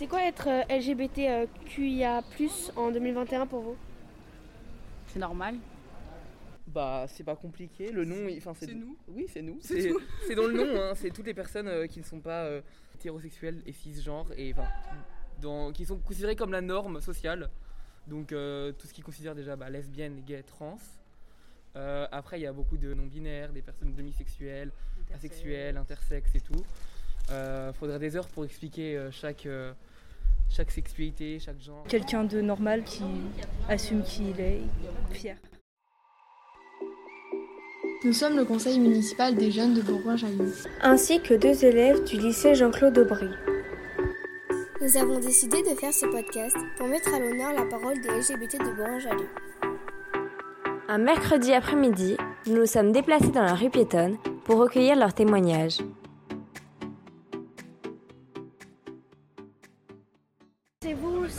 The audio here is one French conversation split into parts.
C'est quoi être euh, LGBTQIA+, en 2021 pour vous? C'est normal. Bah, c'est pas compliqué. Le nom, enfin, C'est nous Oui, c'est nous. C'est dans le nom. hein. C'est toutes les personnes euh, qui ne sont pas euh, hétérosexuelles et cisgenres et enfin, dans, qui sont considérées comme la norme sociale. Donc euh, tout ce qui considère déjà bah, lesbienne, gay, trans. Euh, après, il y a beaucoup de non-binaires, des personnes demisexuelles, asexuelles, intersexes et tout. Euh, faudrait des heures pour expliquer euh, chaque, euh, chaque sexualité, chaque genre. Quelqu'un de normal qui assume qui il est, fier. Nous sommes le conseil municipal des jeunes de Bourgoin-Jallieu. Ainsi que deux élèves du lycée Jean-Claude Aubry. Nous avons décidé de faire ce podcast pour mettre à l'honneur la parole des LGBT de Bourgoin-Jallieu. Un mercredi après-midi, nous nous sommes déplacés dans la rue piétonne pour recueillir leurs témoignages.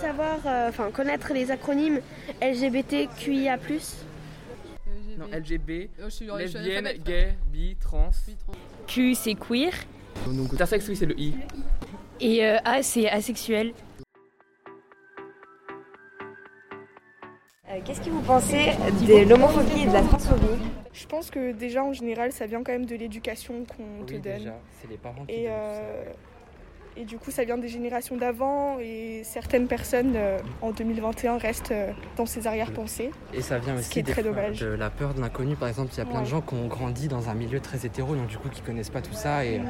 Savoir, euh, enfin connaître les acronymes LGBTQIA+. Non, LGB, Oh, lesbienne, gay, bi, trans. Q, c'est queer. Donc intersexe, oui, c'est le I. Et euh, A, c'est asexuel. Euh, Qu'est-ce que vous pensez de l'homophobie et de la transphobie? Je pense que déjà en général ça vient quand même de l'éducation qu'on te donne. c'est les parents qui Et, donnent euh, et du coup ça vient des générations d'avant et certaines personnes euh, en 2021 restent euh, dans ces arrière-pensées. Et ça vient ce aussi qui est des très fois dommage. de la peur de l'inconnu. Par exemple, il y a plein de gens qui ont grandi dans un milieu très hétéro, donc du coup qui connaissent pas tout ça. Et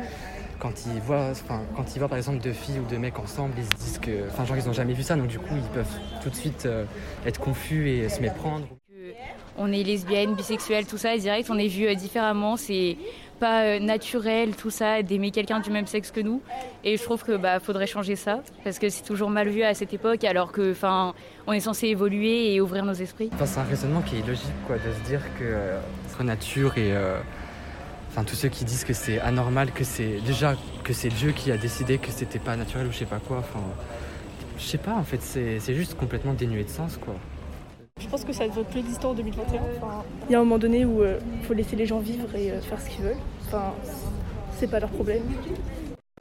quand ils voient, enfin, quand ils voient par exemple deux filles ou deux mecs ensemble, ils se disent que, enfin, genre ils ont jamais vu ça, donc du coup ils peuvent tout de suite euh, être confus et se méprendre. On est lesbienne, bisexuelle, tout ça, et direct, on est vu euh, différemment. C'est pas euh, naturel, tout ça, d'aimer quelqu'un du même sexe que nous. Et je trouve que bah faudrait changer ça, parce que c'est toujours mal vu à cette époque, alors que, enfin, on est censé évoluer et ouvrir nos esprits. C'est un raisonnement qui est logique, quoi, de se dire que euh, notre nature et euh, tous ceux qui disent que c'est anormal, que c'est déjà que c'est Dieu qui a décidé que c'était pas naturel ou je sais pas quoi. Enfin, je sais pas, en fait, c'est juste complètement dénué de sens, quoi. Je pense que ça devrait plus exister en 2021. Enfin, il y a un moment donné où il faut laisser les gens vivre et euh, faire ce qu'ils veulent. Enfin, c'est pas leur problème.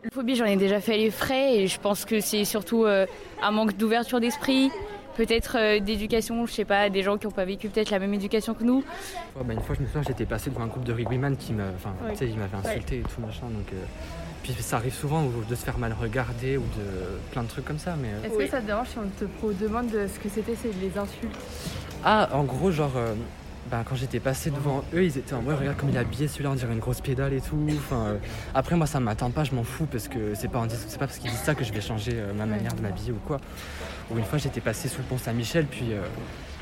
La phobie, j'en ai déjà fait les frais, et je pense que c'est surtout euh, un manque d'ouverture d'esprit, peut-être euh, d'éducation, je sais pas, des gens qui n'ont pas vécu peut-être la même éducation que nous. Ouais, bah, une fois, je me souviens, j'étais passé devant un groupe de rugbyman qui me, enfin, Ouais. tu sais, il m'avait insulté et tout machin. Donc, euh, puis ça arrive souvent ou de se faire mal regarder ou de plein de trucs comme ça, mais. euh, Est-ce que ça te dérange si on te demande de ce que c'était, c'est les insultes Ah, en gros, genre, euh, ben, quand j'étais passé devant eux, ils étaient en mode, regarde comme il est habillé celui-là, on dirait une grosse pédale et tout. Enfin, euh, après, moi, ça m'attend pas, je m'en fous parce que c'est pas, en dis- c'est pas parce qu'ils disent ça que je vais changer euh, ma manière de m'habiller ou quoi. Ou une fois, j'étais passé sous le pont Saint-Michel, puis euh,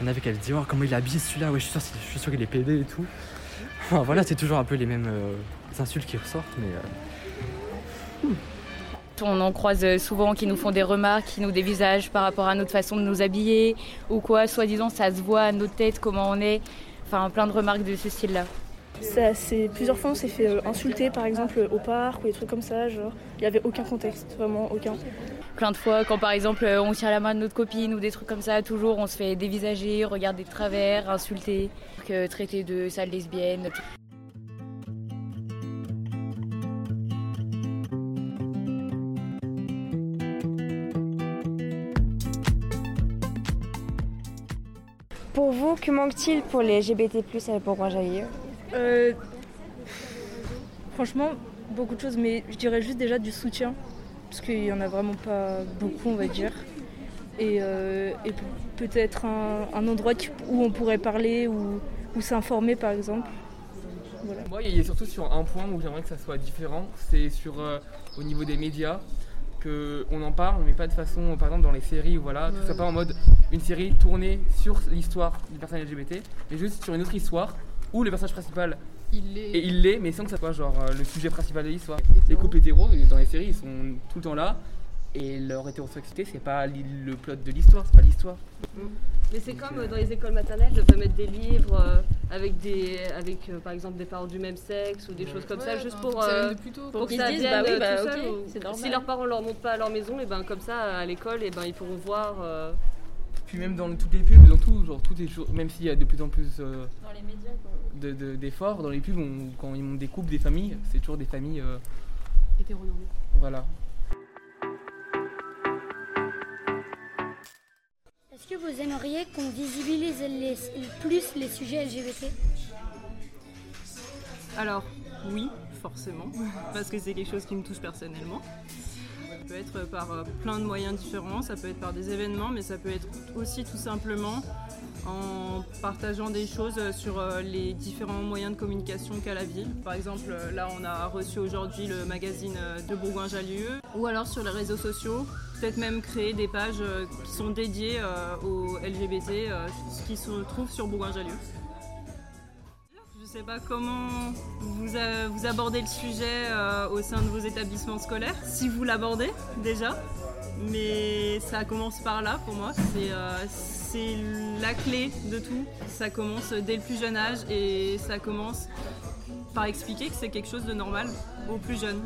il y en avait qui avaient dit, oh, comment il est habillé celui-là, ouais, je suis sûr, je suis sûr qu'il est pédé et tout. Enfin, voilà, c'est toujours un peu les mêmes euh, insultes qui ressortent, mais. Euh, On en croise euh, souvent qui nous font des remarques, qui nous dévisagent par rapport à notre façon de nous habiller, ou quoi, soi-disant ça se voit à notre tête, comment on est. Enfin, plein de remarques de ce style-là. Ça, c'est, plusieurs fois on s'est fait euh, insulter par exemple au parc ou des trucs comme ça. Genre, il n'y avait aucun contexte, vraiment aucun. Plein de fois, quand par exemple euh, on tient la main de notre copine ou des trucs comme ça, toujours on se fait dévisager, regarder de travers, insulter, que traiter de sale lesbienne. Pour vous, que manque-t-il pour les LGBT+, à Bourgoin-Jallieu Euh, Franchement, beaucoup de choses, mais je dirais juste déjà du soutien, parce qu'il y en a vraiment pas beaucoup, on va dire. Et, euh, et peut-être un, un endroit où on pourrait parler ou, ou s'informer, par exemple. Voilà. Moi, il y a surtout sur un point où j'aimerais que ça soit différent, c'est sur euh, au niveau des médias, que on en parle, mais pas de façon, par exemple dans les séries, voilà, tout ça pas en mode une série tournée sur l'histoire des personnes LGBT, mais juste sur une autre histoire où le personnage principal Il est. et il l'est, mais sans que ça soit genre euh, le sujet principal de l'histoire. Les couples hétéros dans les séries, ils sont tout le temps là. Et leur hétérosexualité, c'est pas le plot de l'histoire, c'est pas l'histoire. Mais c'est comme euh, dans les écoles maternelles, de mettre des livres euh, avec, des, avec euh, par exemple des parents du même sexe ou des choses comme ça, Ouais, juste enfin, pour, euh, tôt, pour que ça vienne bah oui, bah tout seul. ou-. Si leurs parents leur montrent pas à leur maison, et ben comme ça à l'école, et ben ils pourront voir. euh, Puis même dans toutes les pubs, dans tout, genre tout est toujours, même s'il y a de plus en plus euh, Dans les médias, quoi. de- de- d'efforts dans les pubs, on- quand ils montrent des couples, des familles, c'est toujours des familles, euh, Hétéronormé. voilà. Est-ce que vous aimeriez qu'on visibilise plus les sujets LGBT Alors, oui, forcément, parce que c'est quelque chose qui me touche personnellement. Ça peut être par euh, plein de moyens différents, ça peut être par des événements, mais ça peut être aussi tout simplement en partageant des choses sur euh, les différents moyens de communication qu'a la ville. Par exemple, euh, là, on a reçu aujourd'hui le magazine de Bourgoin-Jallieu, ou alors sur les réseaux sociaux, peut-être même créer des pages euh, qui sont dédiées euh, aux LGBT, euh, qui se trouve sur Bourgoin-Jallieu. Je ne sais pas comment vous, abordez le sujet au sein de vos établissements scolaires, si vous l'abordez déjà, mais ça commence par là pour moi, c'est c'est la clé de tout. Ça commence dès le plus jeune âge et ça commence par expliquer que c'est quelque chose de normal aux plus jeunes.